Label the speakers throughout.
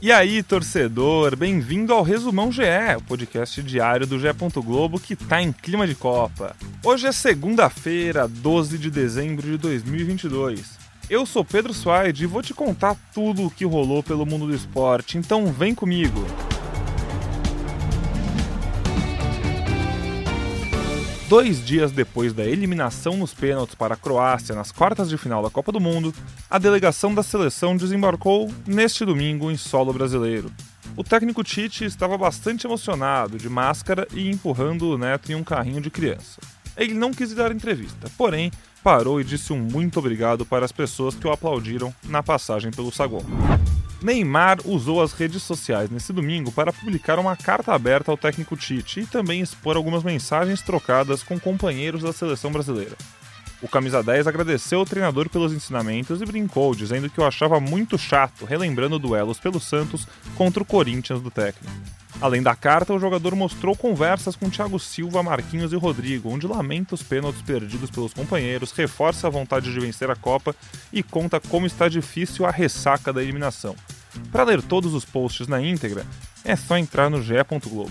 Speaker 1: E aí, torcedor, bem-vindo ao Resumão GE, o podcast diário do GE. Globo que tá em clima de Copa. Hoje é segunda-feira, 12 de dezembro de 2022. Eu sou Pedro Suaide e vou te contar tudo o que rolou pelo mundo do esporte, então vem comigo. Dois dias depois da eliminação nos pênaltis para a Croácia nas quartas de final da Copa do Mundo, a delegação da seleção desembarcou neste domingo em solo brasileiro. O técnico Tite estava bastante emocionado, de máscara e empurrando o neto em um carrinho de criança. Ele não quis dar entrevista, porém parou e disse um muito obrigado para as pessoas que o aplaudiram na passagem pelo saguão. Neymar usou as redes sociais nesse domingo para publicar uma carta aberta ao técnico Tite e também expor algumas mensagens trocadas com companheiros da seleção brasileira. O camisa 10 agradeceu o treinador pelos ensinamentos e brincou, dizendo que o achava muito chato, relembrando duelos pelo Santos contra o Corinthians do técnico. Além da carta, o jogador mostrou conversas com Thiago Silva, Marquinhos e Rodrigo, onde lamenta os pênaltis perdidos pelos companheiros, reforça a vontade de vencer a Copa e conta como está difícil a ressaca da eliminação. Para ler todos os posts na íntegra, é só entrar no ge.globo.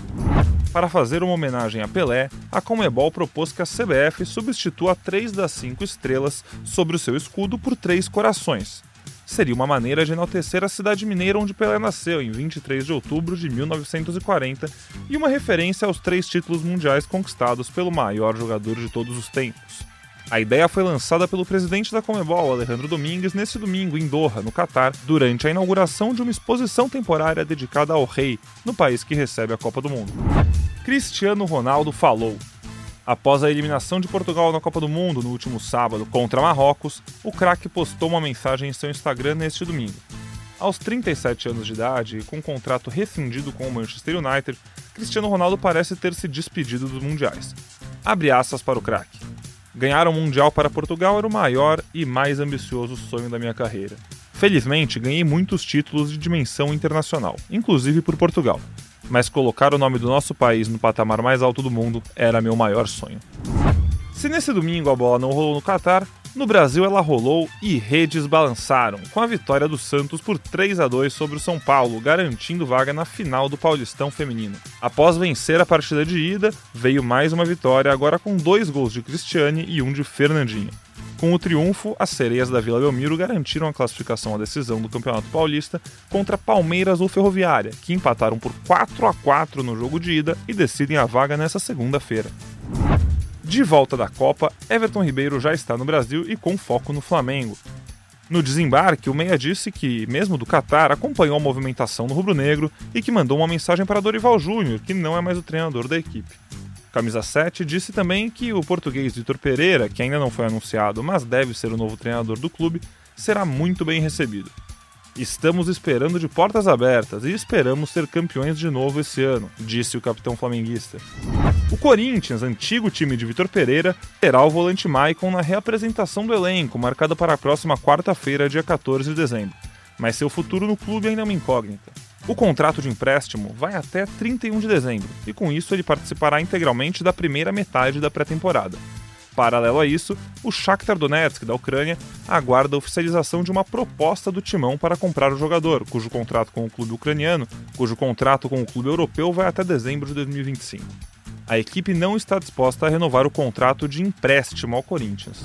Speaker 1: Para fazer uma homenagem a Pelé, a Comebol propôs que a CBF substitua três das cinco estrelas sobre o seu escudo por três corações. Seria uma maneira de enaltecer a cidade mineira onde Pelé nasceu, em 23 de outubro de 1940, e uma referência aos três títulos mundiais conquistados pelo maior jogador de todos os tempos. A ideia foi lançada pelo presidente da Comebol, Alejandro Domingues, nesse domingo em Doha, no Catar, durante a inauguração de uma exposição temporária dedicada ao rei, no país que recebe a Copa do Mundo. Cristiano Ronaldo falou. Após a eliminação de Portugal na Copa do Mundo no último sábado contra Marrocos, o craque postou uma mensagem em seu Instagram neste domingo. Aos 37 anos de idade e com um contrato rescindido com o Manchester United, Cristiano Ronaldo parece ter se despedido dos mundiais. Abre aspas para o craque. Ganhar o um Mundial para Portugal era o maior e mais ambicioso sonho da minha carreira. Felizmente, ganhei muitos títulos de dimensão internacional, inclusive por Portugal. Mas colocar o nome do nosso país no patamar mais alto do mundo era meu maior sonho. Se nesse domingo a bola não rolou no Catar, no Brasil, ela rolou e redes balançaram, com a vitória do Santos por 3 a 2 sobre o São Paulo, garantindo vaga na final do Paulistão Feminino. Após vencer a partida de ida, veio mais uma vitória, agora com dois gols de Cristiane e um de Fernandinha. Com o triunfo, as sereias da Vila Belmiro garantiram a classificação à decisão do Campeonato Paulista contra Palmeiras ou Ferroviária, que empataram por 4 a 4 no jogo de ida e decidem a vaga nessa segunda-feira. De volta da Copa, Everton Ribeiro já está no Brasil e com foco no Flamengo. No desembarque, o Meia disse que, mesmo do Catar, acompanhou a movimentação no rubro-negro e que mandou uma mensagem para Dorival Júnior, que não é mais o treinador da equipe. Camisa 7 disse também que o português Vitor Pereira, que ainda não foi anunciado, mas deve ser o novo treinador do clube, será muito bem recebido. Estamos esperando de portas abertas e esperamos ser campeões de novo esse ano, disse o capitão flamenguista. Corinthians, antigo time de Vitor Pereira, terá o volante Maicon na reapresentação do elenco, marcada para a próxima quarta-feira, dia 14 de dezembro. Mas seu futuro no clube ainda é uma incógnita. O contrato de empréstimo vai até 31 de dezembro, e com isso ele participará integralmente da primeira metade da pré-temporada. Paralelo a isso, o Shakhtar Donetsk da Ucrânia aguarda a oficialização de uma proposta do Timão para comprar o jogador, cujo contrato com o clube ucraniano, cujo contrato com o clube europeu vai até dezembro de 2025. A equipe não está disposta a renovar o contrato de empréstimo ao Corinthians.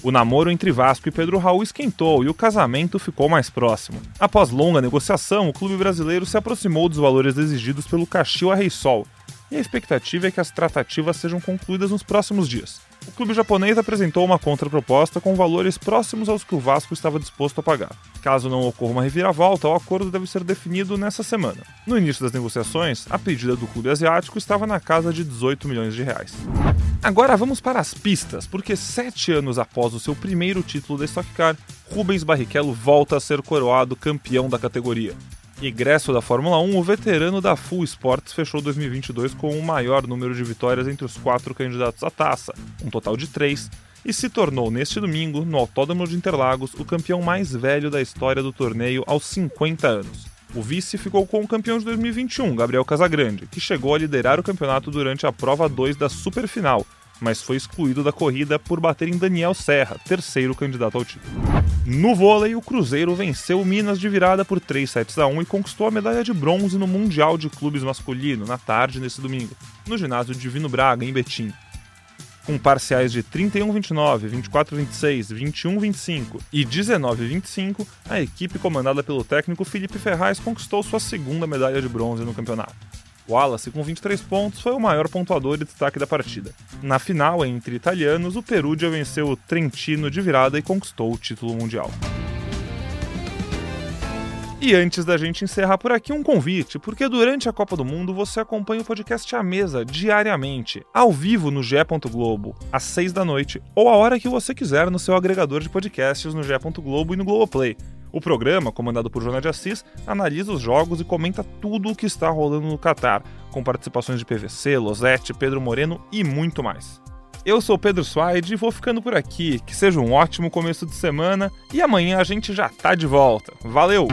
Speaker 1: O namoro entre Vasco e Pedro Raul esquentou e o casamento ficou mais próximo. Após longa negociação, o clube brasileiro se aproximou dos valores exigidos pelo Caxias Reysol, e a expectativa é que as tratativas sejam concluídas nos próximos dias o clube japonês apresentou uma contraproposta com valores próximos aos que o Vasco estava disposto a pagar. Caso não ocorra uma reviravolta, o acordo deve ser definido nessa semana. No início das negociações, a pedida do clube asiático estava na casa de 18 milhões de reais. Agora vamos para as pistas, porque sete anos após o seu primeiro título da Stock Car, Rubens Barrichello volta a ser coroado campeão da categoria. Egresso da Fórmula 1, o veterano da Full Sports fechou 2022 com o maior número de vitórias entre os quatro candidatos à taça, um total de três, e se tornou neste domingo, no Autódromo de Interlagos, o campeão mais velho da história do torneio aos 50 anos. O vice ficou com o campeão de 2021, Gabriel Casagrande, que chegou a liderar o campeonato durante a prova 2 da Superfinal, mas foi excluído da corrida por bater em Daniel Serra, terceiro candidato ao título. No vôlei, o Cruzeiro venceu o Minas de virada por 3 sets a 1 e conquistou a medalha de bronze no Mundial de Clubes Masculino na tarde nesse domingo, no ginásio Divino Braga, em Betim. Com parciais de 31-29, 24-26, 21-25 e 19-25, a equipe comandada pelo técnico Felipe Ferraz conquistou sua segunda medalha de bronze no campeonato. Wallace, com 23 pontos, foi o maior pontuador e destaque da partida. Na final, entre italianos, o Perugia venceu o Trentino de virada e conquistou o título mundial. E antes da gente encerrar por aqui, um convite, porque durante a Copa do Mundo você acompanha o podcast à mesa diariamente, ao vivo no Gé. Globo, às 6 da noite, ou a hora que você quiser no seu agregador de podcasts no Gé. Globo e no Globoplay. O programa, comandado por Joana de Assis, analisa os jogos e comenta tudo o que está rolando no Catar, com participações de PVC, Losete, Pedro Moreno e muito mais. Eu sou Pedro Suaide e vou ficando por aqui. Que seja um ótimo começo de semana e amanhã a gente já tá de volta. Valeu!